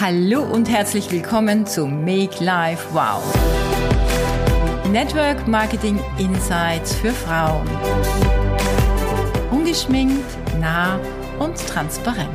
Hallo und herzlich willkommen zu Make Life Wow. Network Marketing Insights für Frauen. Ungeschminkt, nah und transparent.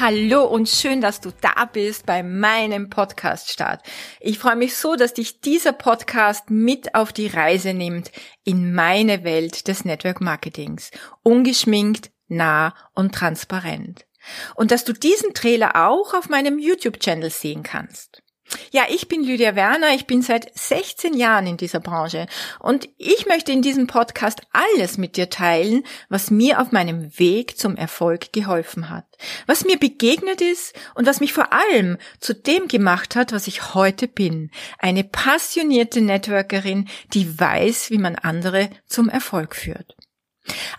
Hallo und schön, dass du da bist bei meinem Podcast Start. Ich freue mich so, dass dich dieser Podcast mit auf die Reise nimmt in meine Welt des Network Marketings. Ungeschminkt, nah und transparent. Und dass du diesen Trailer auch auf meinem YouTube-Channel sehen kannst. Ja, ich bin Lydia Werner, ich bin seit 16 Jahren in dieser Branche. Und ich möchte in diesem Podcast alles mit dir teilen, was mir auf meinem Weg zum Erfolg geholfen hat, was mir begegnet ist und was mich vor allem zu dem gemacht hat, was ich heute bin, eine passionierte Networkerin, die weiß, wie man andere zum Erfolg führt.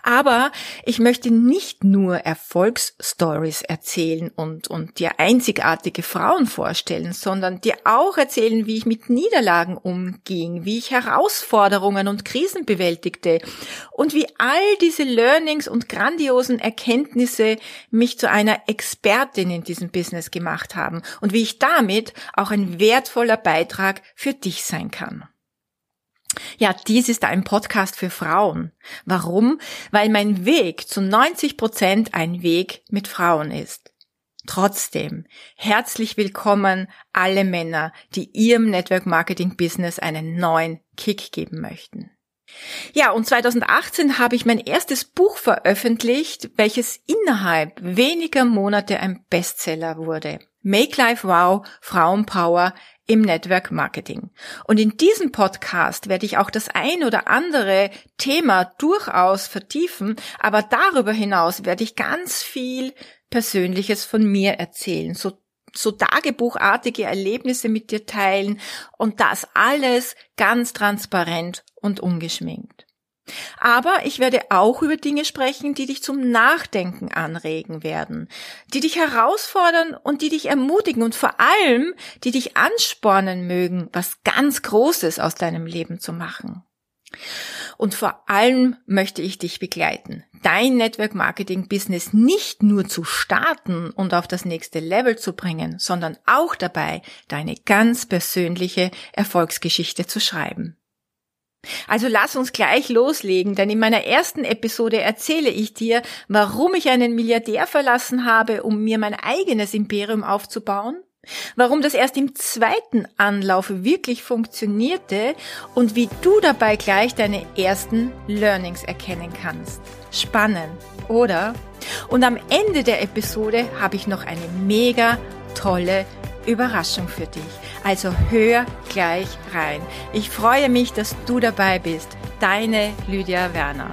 Aber ich möchte nicht nur Erfolgsstories erzählen und, und dir einzigartige Frauen vorstellen, sondern dir auch erzählen, wie ich mit Niederlagen umging, wie ich Herausforderungen und Krisen bewältigte und wie all diese Learnings und grandiosen Erkenntnisse mich zu einer Expertin in diesem Business gemacht haben und wie ich damit auch ein wertvoller Beitrag für dich sein kann. Ja, dies ist ein Podcast für Frauen. Warum? Weil mein Weg zu 90 Prozent ein Weg mit Frauen ist. Trotzdem, herzlich willkommen alle Männer, die ihrem Network Marketing Business einen neuen Kick geben möchten. Ja, und 2018 habe ich mein erstes Buch veröffentlicht, welches innerhalb weniger Monate ein Bestseller wurde. Make Life Wow, Frauenpower, im Network Marketing. Und in diesem Podcast werde ich auch das ein oder andere Thema durchaus vertiefen, aber darüber hinaus werde ich ganz viel Persönliches von mir erzählen, so so tagebuchartige Erlebnisse mit dir teilen und das alles ganz transparent und ungeschminkt. Aber ich werde auch über Dinge sprechen, die dich zum Nachdenken anregen werden, die dich herausfordern und die dich ermutigen und vor allem, die dich anspornen mögen, was ganz Großes aus deinem Leben zu machen. Und vor allem möchte ich dich begleiten, dein Network Marketing Business nicht nur zu starten und auf das nächste Level zu bringen, sondern auch dabei, deine ganz persönliche Erfolgsgeschichte zu schreiben. Also lass uns gleich loslegen, denn in meiner ersten Episode erzähle ich dir, warum ich einen Milliardär verlassen habe, um mir mein eigenes Imperium aufzubauen, warum das erst im zweiten Anlauf wirklich funktionierte und wie du dabei gleich deine ersten Learnings erkennen kannst. Spannend, oder? Und am Ende der Episode habe ich noch eine mega tolle Überraschung für dich. Also hör gleich rein. Ich freue mich, dass du dabei bist. Deine Lydia Werner.